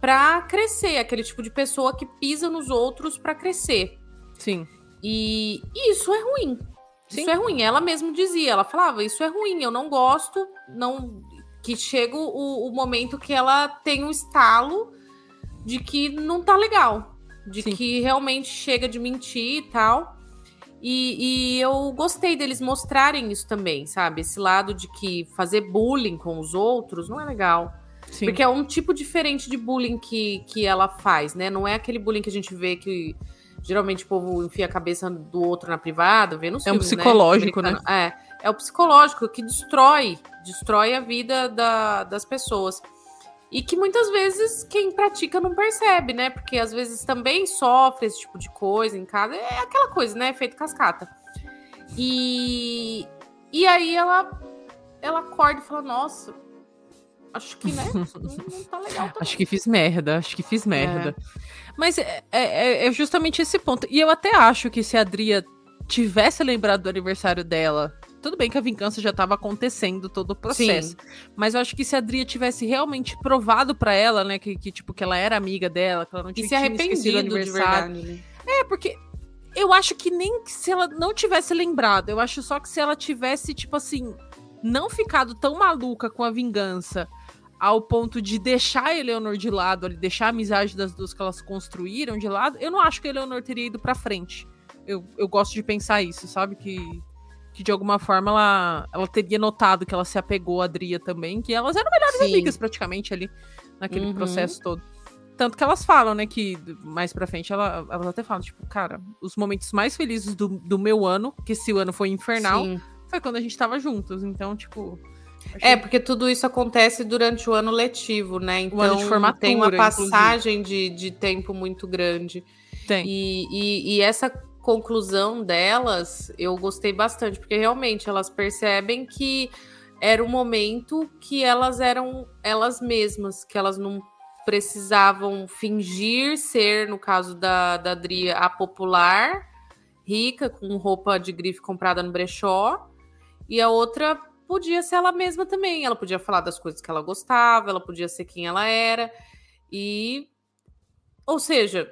B: para crescer. Aquele tipo de pessoa que pisa nos outros para crescer.
A: Sim.
B: E, e isso é ruim. Sim. Isso é ruim. Ela mesma dizia, ela falava, isso é ruim, eu não gosto, não que chega o, o momento que ela tem um estalo de que não tá legal. De Sim. que realmente chega de mentir e tal. E, e, eu gostei deles mostrarem isso também, sabe? Esse lado de que fazer bullying com os outros não é legal. Sim. Porque é um tipo diferente de bullying que, que ela faz, né? Não é aquele bullying que a gente vê que geralmente o povo enfia a cabeça do outro na privada, vê no
A: É um né? psicológico, né?
B: né? É é o psicológico que destrói, destrói a vida da, das pessoas. E que muitas vezes quem pratica não percebe, né? Porque às vezes também sofre esse tipo de coisa em casa. É aquela coisa, né? Feito cascata. E, e aí ela, ela acorda e fala: Nossa, acho que, né? Não, não tá legal. Também.
A: Acho que fiz merda, acho que fiz merda. É. Mas é, é, é, justamente esse ponto. E eu até acho que se a Adria tivesse lembrado do aniversário dela tudo bem que a vingança já estava acontecendo todo o processo. Sim. Mas eu acho que se a Adria tivesse realmente provado para ela, né, que, que, tipo que ela era amiga dela, que ela não tinha,
B: e se arrependido aniversário. De
A: verdade, né? É, porque eu acho que nem se ela não tivesse lembrado, eu acho só que se ela tivesse tipo assim, não ficado tão maluca com a vingança ao ponto de deixar a Eleanor de lado, deixar a amizade das duas que elas construíram de lado, eu não acho que a Eleanor teria ido para frente. Eu, eu gosto de pensar isso, sabe? Que que de alguma forma ela, ela teria notado que ela se apegou a Adria também, que elas eram melhores Sim. amigas praticamente ali naquele uhum. processo todo. Tanto que elas falam, né, que mais pra frente ela, elas até falam, tipo, cara, os momentos mais felizes do, do meu ano, que esse ano foi infernal, Sim. foi quando a gente tava juntos. Então, tipo.
B: Achei... É, porque tudo isso acontece durante o ano letivo, né? Então tem uma passagem de, de tempo muito grande.
A: Tem.
B: E, e, e essa conclusão delas, eu gostei bastante, porque realmente elas percebem que era o momento que elas eram elas mesmas, que elas não precisavam fingir ser, no caso da, da Adria, a popular, rica, com roupa de grife comprada no brechó, e a outra podia ser ela mesma também. Ela podia falar das coisas que ela gostava, ela podia ser quem ela era, e. Ou seja,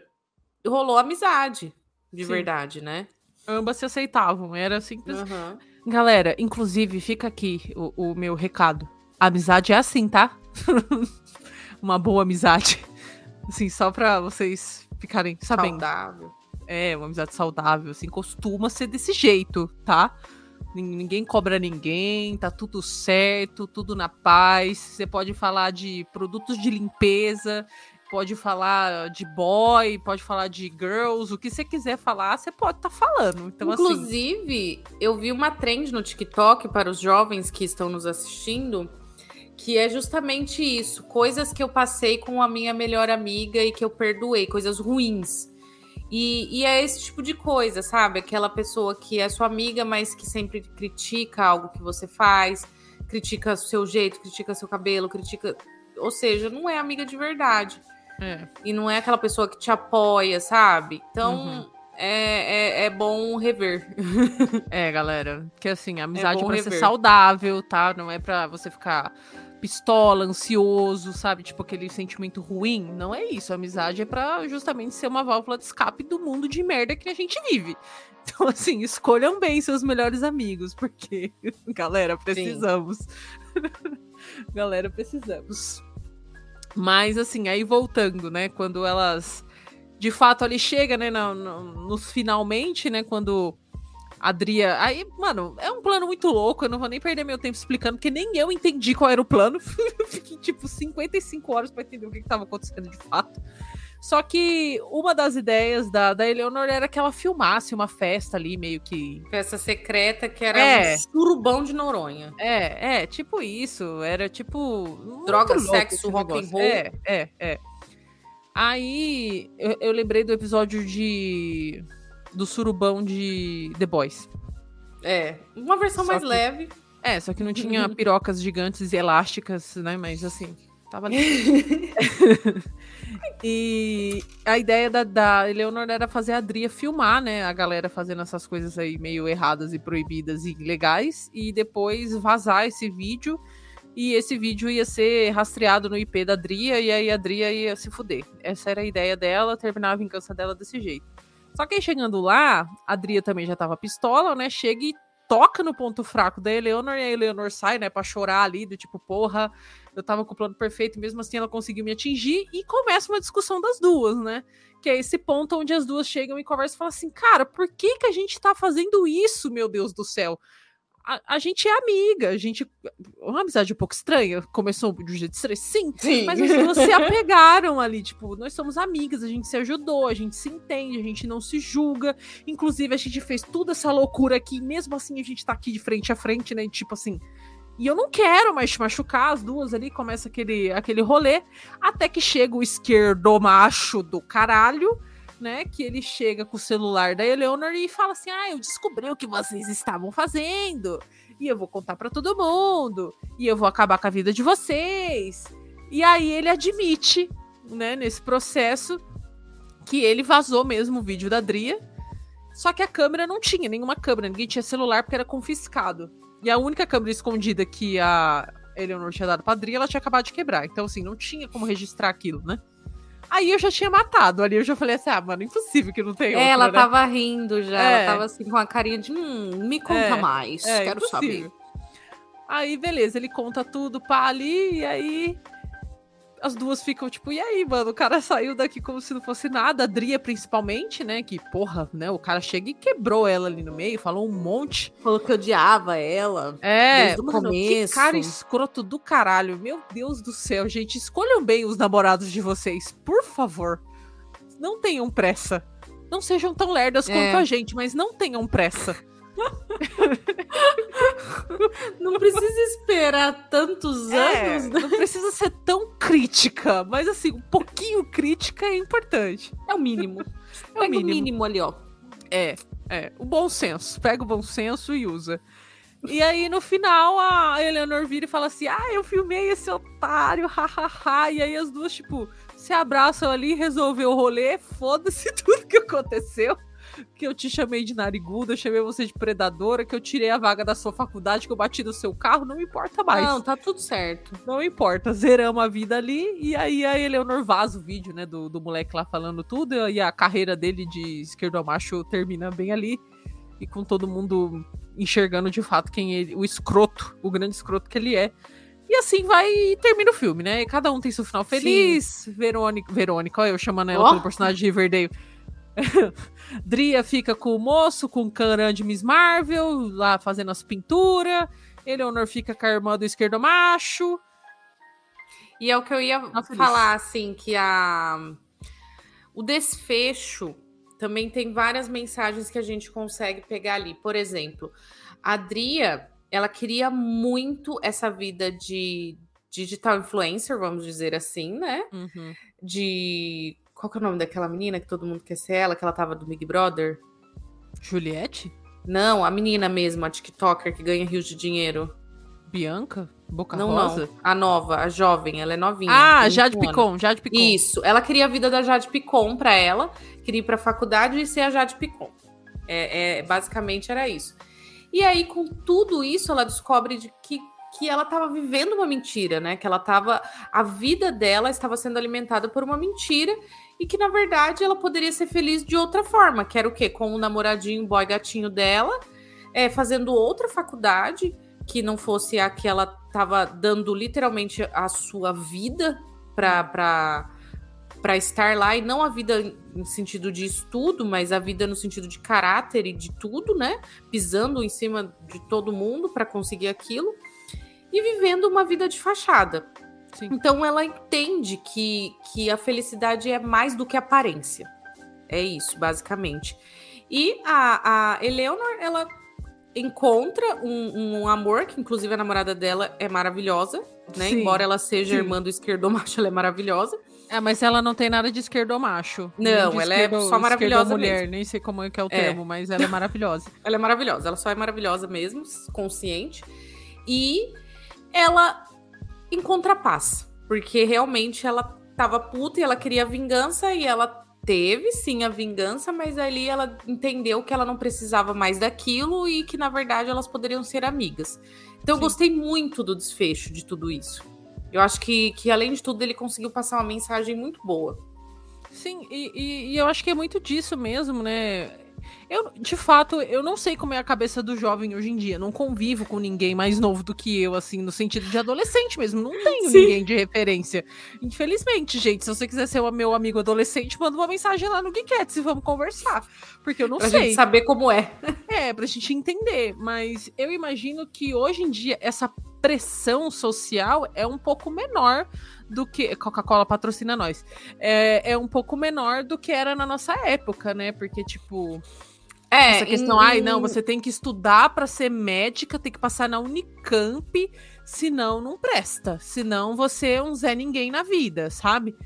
B: rolou amizade de Sim. verdade, né?
A: Ambas se aceitavam, era simples. Uhum. Galera, inclusive, fica aqui o, o meu recado. A amizade é assim, tá? Uma boa amizade. Assim, só pra vocês ficarem sabendo.
B: Saudável.
A: É, uma amizade saudável, assim, costuma ser desse jeito, tá? Ninguém cobra ninguém, tá tudo certo, tudo na paz. Você pode falar de produtos de limpeza, pode falar de boy, pode falar de girls, o que você quiser falar, você pode estar tá falando. Então,
B: assim, Inclusive, assim... eu vi uma trend no TikTok para os jovens que estão nos assistindo, que é justamente isso: coisas que eu passei com a minha melhor amiga e que eu perdoei, coisas ruins. E, e, é esse tipo de coisa, sabe? Aquela pessoa que é sua amiga, mas que sempre critica algo que você faz, critica o seu jeito, critica seu cabelo, critica. Ou seja, não é amiga de verdade. É. E não é aquela pessoa que te apoia, sabe? Então. Uhum. É, é, é, bom rever.
A: é, galera. Porque assim, a amizade é pra rever. ser saudável, tá? Não é pra você ficar pistola, ansioso, sabe? Tipo aquele sentimento ruim. Não é isso. A amizade é para justamente ser uma válvula de escape do mundo de merda que a gente vive. Então, assim, escolham bem seus melhores amigos, porque, galera, precisamos. galera, precisamos. Mas, assim, aí voltando, né? Quando elas. De fato, ali chega, né? No, no, nos finalmente, né? Quando Adria. Aí, mano, é um plano muito louco. Eu não vou nem perder meu tempo explicando, porque nem eu entendi qual era o plano. Fiquei, tipo, 55 horas para entender o que, estava acontecendo de fato. Só que uma das ideias da, da Eleonor era que ela filmasse uma festa ali, meio que.
B: Festa secreta, que era é. um surubão de Noronha.
A: É, é, tipo isso. Era tipo.
B: Droga, sexo, rock and roll.
A: É, é, é. Aí eu, eu lembrei do episódio de do surubão de The Boys.
B: É, uma versão só mais
A: que,
B: leve.
A: É, só que não tinha pirocas gigantes e elásticas, né? Mas assim, tava ali. e a ideia da, da Eleonor era fazer a Adria filmar, né? A galera fazendo essas coisas aí meio erradas e proibidas e ilegais. E depois vazar esse vídeo. E esse vídeo ia ser rastreado no IP da Adria. E aí a Adria ia se fuder. Essa era a ideia dela, terminar a vingança dela desse jeito. Só que aí chegando lá, a Adria também já tava pistola, né? Chega e toca no ponto fraco da Eleanor e a Eleanor sai, né, pra chorar ali, do tipo, porra, eu tava com o plano perfeito, mesmo assim ela conseguiu me atingir, e começa uma discussão das duas, né? Que é esse ponto onde as duas chegam e conversam e falam assim, cara, por que que a gente tá fazendo isso, meu Deus do céu? A, a, gente é amiga, a gente. Uma amizade um pouco estranha, começou de um jeito estranho, sim, sim. mas as duas se apegaram ali, tipo, nós somos amigas, a gente se ajudou, a gente se entende, a gente não se julga. Inclusive, a gente fez toda essa loucura aqui, mesmo assim a gente tá aqui de frente a frente, né? Tipo assim. E eu não quero mais te machucar, as duas ali, começa aquele, aquele rolê, até que chega o esquerdo macho do caralho né? Que ele chega com o celular da Eleanor e fala assim: Ah, eu descobri o que vocês estavam fazendo. E eu vou contar para todo mundo. E eu vou acabar com a vida de vocês. E aí ele admite, né, nesse processo, que ele vazou mesmo o vídeo da Dria. Só que a câmera não tinha nenhuma câmera, ninguém tinha celular porque era confiscado. E a única câmera escondida que a Eleanor tinha dado pra Dria, ela tinha acabado de quebrar. Então, assim, não tinha como registrar aquilo, né? Aí eu já tinha matado. Ali eu já falei assim: ah, mano, impossível que não tem outra,
B: Ela
A: né?
B: tava rindo já. É. Ela tava assim com a carinha de: hum, me conta é. mais. É, quero impossível. saber.
A: Aí, beleza, ele conta tudo pra ali, e aí as duas ficam tipo, e aí, mano? O cara saiu daqui como se não fosse nada. A Dria, principalmente, né? Que, porra, né? O cara chega e quebrou ela ali no meio, falou um monte.
B: Falou que odiava ela.
A: É, desde o mano, começo. Que cara escroto do caralho. Meu Deus do céu, gente. Escolham bem os namorados de vocês, por favor. Não tenham pressa. Não sejam tão lerdas é. quanto a gente, mas não tenham pressa.
B: Não precisa esperar tantos é, anos.
A: Né? Não precisa ser tão crítica, mas assim, um pouquinho crítica é importante.
B: É o mínimo. É Pega o mínimo. o mínimo ali, ó.
A: É, é. O bom senso. Pega o bom senso e usa. E aí, no final, a Eleanor vira e fala assim: Ah, eu filmei esse otário, hahaha. e aí as duas, tipo, se abraçam ali, resolveu o rolê, foda-se tudo que aconteceu que eu te chamei de nariguda, eu chamei você de predadora, que eu tirei a vaga da sua faculdade, que eu bati no seu carro, não importa mais.
B: Não, tá tudo certo.
A: Não importa, zeramos a vida ali, e aí a Eleonor vaza o vídeo, né, do, do moleque lá falando tudo, e a carreira dele de esquerdo a macho termina bem ali, e com todo mundo enxergando de fato quem ele, o escroto, o grande escroto que ele é. E assim vai e termina o filme, né? Cada um tem seu final feliz. Sim. Verônica, Verônica, olha eu chamando ela oh. pelo personagem de Riverdale Dria fica com o moço, com o Caran de Miss Marvel, lá fazendo as pinturas. Eleonor fica com a irmã do esquerdo macho.
B: E é o que eu ia Nossa, falar, assim, que a o desfecho também tem várias mensagens que a gente consegue pegar ali. Por exemplo, a Dria, ela queria muito essa vida de digital influencer, vamos dizer assim, né? Uhum. De. Qual que é o nome daquela menina que todo mundo quer ser ela, que ela tava do Big Brother?
A: Juliette?
B: Não, a menina mesmo, a TikToker que ganha rios de dinheiro.
A: Bianca? Boca
B: não,
A: Rosa?
B: Não, a nova, a jovem, ela é novinha.
A: Ah, Jade Picon, Jade Picon.
B: Isso, ela queria a vida da Jade Picon pra ela, queria ir pra faculdade e ser a Jade Picon. É, é, basicamente era isso. E aí, com tudo isso, ela descobre de que, que ela estava vivendo uma mentira, né? Que ela estava. A vida dela estava sendo alimentada por uma mentira e que, na verdade, ela poderia ser feliz de outra forma, que era o quê? Com o namoradinho, boy gatinho dela, é, fazendo outra faculdade que não fosse a que ela estava dando literalmente a sua vida para para estar lá e não a vida em sentido de estudo, mas a vida no sentido de caráter e de tudo, né? Pisando em cima de todo mundo para conseguir aquilo e vivendo uma vida de fachada. Sim. Então ela entende que, que a felicidade é mais do que aparência. É isso, basicamente. E a, a Eleanor, ela encontra um, um, amor, que inclusive a namorada dela é maravilhosa, né? Sim, Embora ela seja sim. irmã do esquerdomacho, ela é maravilhosa.
A: É, mas ela não tem nada de esquerdomacho.
B: Não, ela é só maravilhosa
A: mulher,
B: mesmo.
A: nem sei como é que é o é. termo, mas ela é maravilhosa.
B: ela é maravilhosa, ela só é maravilhosa mesmo, consciente. E ela encontra paz, porque realmente ela tava puta e ela queria vingança e ela teve sim a vingança, mas ali ela entendeu que ela não precisava mais daquilo e que na verdade elas poderiam ser amigas. Então sim. eu gostei muito do desfecho de tudo isso. Eu acho que, que além de tudo ele conseguiu passar uma mensagem muito boa.
A: Sim, e, e, e eu acho que é muito disso mesmo, né? Eu, de fato, eu não sei como é a cabeça do jovem hoje em dia. Não convivo com ninguém mais novo do que eu, assim, no sentido de adolescente mesmo. Não tenho Sim. ninguém de referência. Infelizmente, gente, se você quiser ser o meu amigo adolescente, manda uma mensagem lá no Geekets e vamos conversar. Porque eu não
B: pra
A: sei.
B: Pra gente saber como é.
A: É, pra gente entender. Mas eu imagino que hoje em dia essa pressão social é um pouco menor do que. Coca-Cola patrocina nós. É, é um pouco menor do que era na nossa época, né? Porque, tipo é, Essa questão, ai, não, você tem que estudar para ser médica, tem que passar na Unicamp, senão não presta. Senão você é um Zé Ninguém na vida, sabe?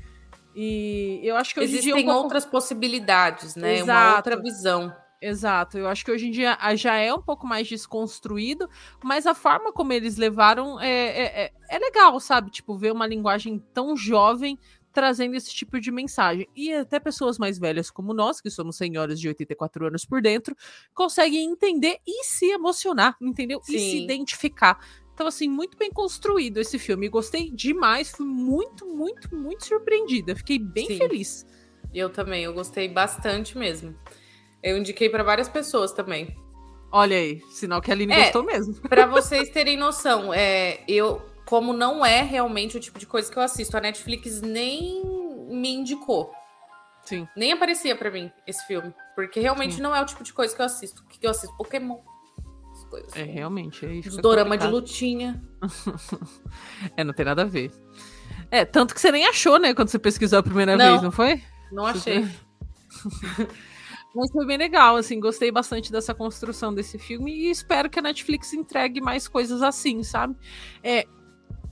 A: E eu acho que hoje
B: Existem
A: em dia.
B: Um pouco... outras possibilidades, né? Exato. Uma outra visão.
A: Exato, eu acho que hoje em dia já é um pouco mais desconstruído, mas a forma como eles levaram é, é, é, é legal, sabe? Tipo, ver uma linguagem tão jovem trazendo esse tipo de mensagem. E até pessoas mais velhas como nós, que somos senhoras de 84 anos por dentro, conseguem entender e se emocionar, entendeu? Sim. E se identificar. Então, assim, muito bem construído esse filme. Gostei demais, fui muito, muito, muito surpreendida. Fiquei bem Sim. feliz.
B: Eu também, eu gostei bastante mesmo. Eu indiquei para várias pessoas também.
A: Olha aí, sinal que a Aline é, gostou mesmo.
B: Para vocês terem noção, é, eu como não é realmente o tipo de coisa que eu assisto. A Netflix nem me indicou.
A: Sim.
B: Nem aparecia para mim esse filme. Porque realmente Sim. não é o tipo de coisa que eu assisto. O que eu assisto? Pokémon.
A: Coisas. É, realmente. É
B: Os dorama de lutinha.
A: é, não tem nada a ver. É, tanto que você nem achou, né, quando você pesquisou a primeira não, vez, não foi?
B: Não achei.
A: Mas foi bem legal, assim, gostei bastante dessa construção desse filme e espero que a Netflix entregue mais coisas assim, sabe? É,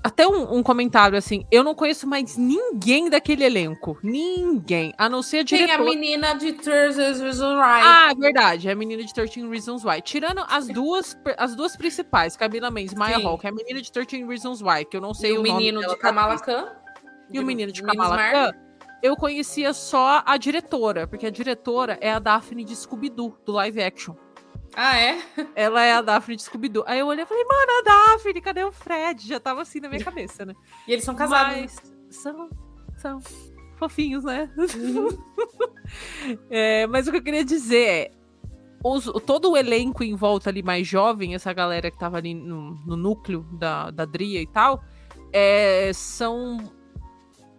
A: até um, um, comentário assim, eu não conheço mais ninguém daquele elenco. Ninguém. A não ser a diretora.
B: Tem a menina de 13 Reasons Why.
A: Ah, verdade. É a menina de 13 Reasons Why. Tirando as duas, as duas principais, Camila Mendes e Maya que é a menina de 13 Reasons Why, que eu não sei e o, o
B: menino de Kamala Khan.
A: E o menino de Kamala Khan. Eu conhecia só a diretora, porque a diretora é a Daphne de Scooby-Doo, do live action.
B: Ah, é?
A: Ela é a Daphne de Scooby-Doo. Aí eu olhei e falei, mano, a Daphne, cadê o Fred? Já tava assim na minha cabeça, né?
B: E eles são casados. Mas
A: são, são fofinhos, né? Uhum. é, mas o que eu queria dizer é, os, todo o elenco em volta ali mais jovem, essa galera que tava ali no, no núcleo da, da Dria e tal, é, são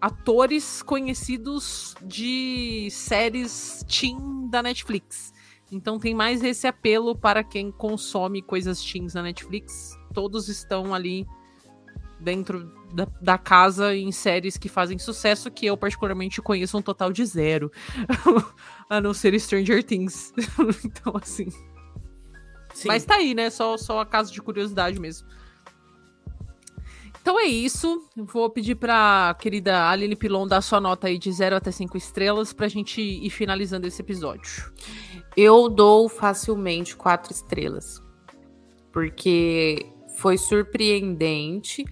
A: atores conhecidos de séries teen da Netflix. Então tem mais esse apelo para quem consome coisas teens na Netflix. Todos estão ali dentro da, da, casa em séries que fazem sucesso, que eu particularmente conheço um total de zero. a não ser Stranger Things. então, assim. Sim. Mas tá aí, né? Só, só a caso de curiosidade mesmo. Então é isso. Vou pedir pra querida Aline Pilon dar sua nota aí de 0 até 5 estrelas pra gente ir finalizando esse episódio.
B: Eu dou facilmente 4 estrelas. Porque foi surpreendente.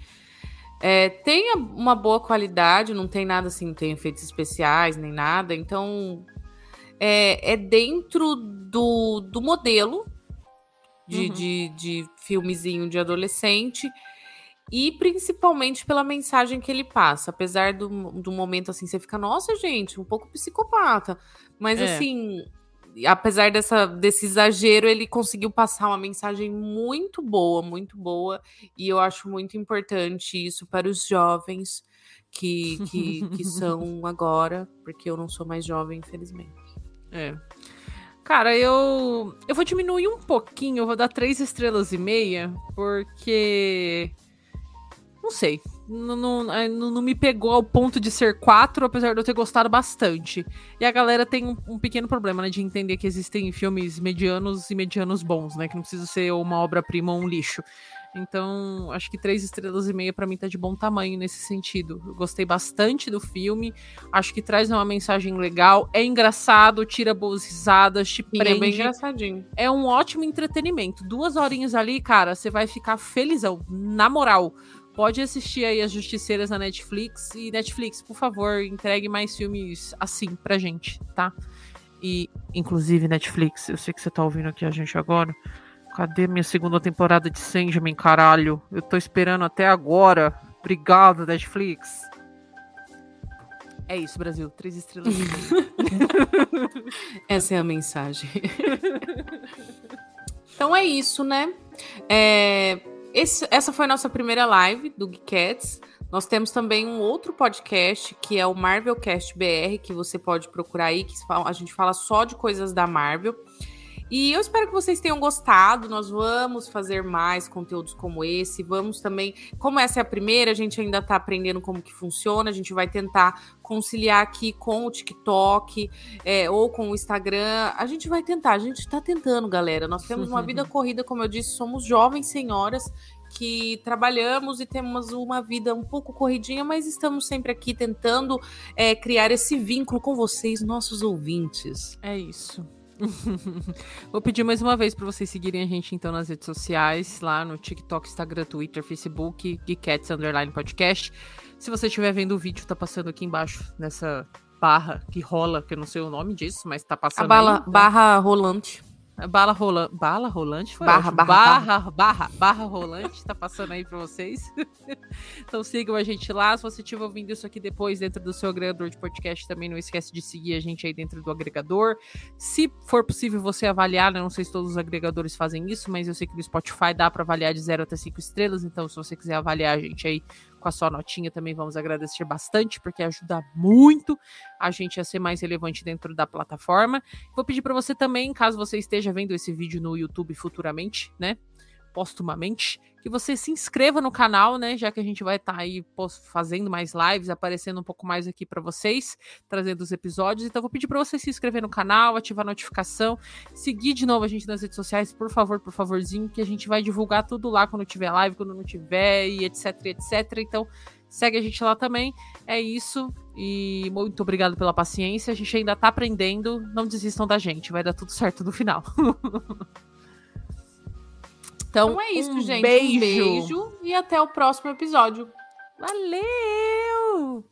B: É, tem uma boa qualidade, não tem nada assim, não tem efeitos especiais nem nada. Então é, é dentro do, do modelo de, uhum. de, de filmezinho de adolescente e principalmente pela mensagem que ele passa. Apesar do, do momento assim, você fica, nossa, gente, um pouco psicopata. Mas é. assim, apesar dessa, desse exagero, ele conseguiu passar uma mensagem muito boa, muito boa. E eu acho muito importante isso para os jovens que, que, que são agora, porque eu não sou mais jovem, infelizmente.
A: É. Cara, eu eu vou diminuir um pouquinho, eu vou dar três estrelas e meia, porque não sei. Não, não, não, me pegou ao ponto de ser quatro, apesar de eu ter gostado bastante. E a galera tem um, um, pequeno problema, né? De entender que existem filmes medianos e medianos bons, né? Que não precisa ser uma obra-prima ou um lixo. Então, acho que três estrelas e meia para mim tá de bom tamanho nesse sentido. Eu gostei bastante do filme. Acho que traz uma mensagem legal. É engraçado, tira boas risadas, te Sim, prende. É
B: bem engraçadinho.
A: É um ótimo entretenimento. Duas horinhas ali, cara, você vai ficar felizão. Na moral pode assistir aí as Justiceiras na Netflix. E Netflix, por favor, entregue mais filmes assim pra gente, tá? E, inclusive, Netflix, eu sei que você tá ouvindo aqui a gente agora. Cadê minha segunda temporada de Sandman, caralho? Eu tô esperando até agora. Obrigado, Netflix. É isso, Brasil. Três estrelas.
B: Essa é a mensagem. então é isso, né? É, esse, essa foi a nossa primeira live do Geekets. Nós temos também um outro podcast que é o Marvelcast BR, que você pode procurar aí, que a gente fala só de coisas da Marvel. E eu espero que vocês tenham gostado. Nós vamos fazer mais conteúdos como esse. Vamos também, como essa é a primeira, a gente ainda está aprendendo como que funciona. A gente vai tentar conciliar aqui com o TikTok é, ou com o Instagram. A gente vai tentar, a gente está tentando, galera. Nós temos uma vida corrida, como eu disse, somos jovens senhoras que trabalhamos e temos uma vida um pouco corridinha, mas estamos sempre aqui tentando é, criar esse vínculo com vocês, nossos ouvintes.
A: É isso. Vou pedir mais uma vez para vocês seguirem a gente então nas redes sociais, lá no TikTok, Instagram, Twitter, Facebook, Geekets Underline Podcast. Se você estiver vendo o vídeo, tá passando aqui embaixo nessa barra que rola, que eu não sei o nome disso, mas tá passando. A
B: bala,
A: aí, tá?
B: barra rolante.
A: Bala rolante. Bala rolante foi
B: barra, barra,
A: barra, barra, barra, rolante, tá passando aí pra vocês. então sigam a gente lá. Se você estiver ouvindo isso aqui depois dentro do seu agregador de podcast, também não esquece de seguir a gente aí dentro do agregador. Se for possível você avaliar, né? não sei se todos os agregadores fazem isso, mas eu sei que no Spotify dá para avaliar de 0 até 5 estrelas. Então, se você quiser avaliar a gente aí com a sua notinha também vamos agradecer bastante, porque ajuda muito a gente a ser mais relevante dentro da plataforma. Vou pedir para você também, caso você esteja vendo esse vídeo no YouTube futuramente, né? Postumamente, que você se inscreva no canal, né? Já que a gente vai estar tá aí fazendo mais lives, aparecendo um pouco mais aqui para vocês, trazendo os episódios. Então, vou pedir para você se inscrever no canal, ativar a notificação, seguir de novo a gente nas redes sociais, por favor, por favorzinho, que a gente vai divulgar tudo lá quando tiver live, quando não tiver, e etc, etc. Então, segue a gente lá também. É isso. E muito obrigado pela paciência. A gente ainda tá aprendendo. Não desistam da gente, vai dar tudo certo no final.
B: Então, então é isso, um gente. Beijo. Um beijo e até o próximo episódio.
A: Valeu!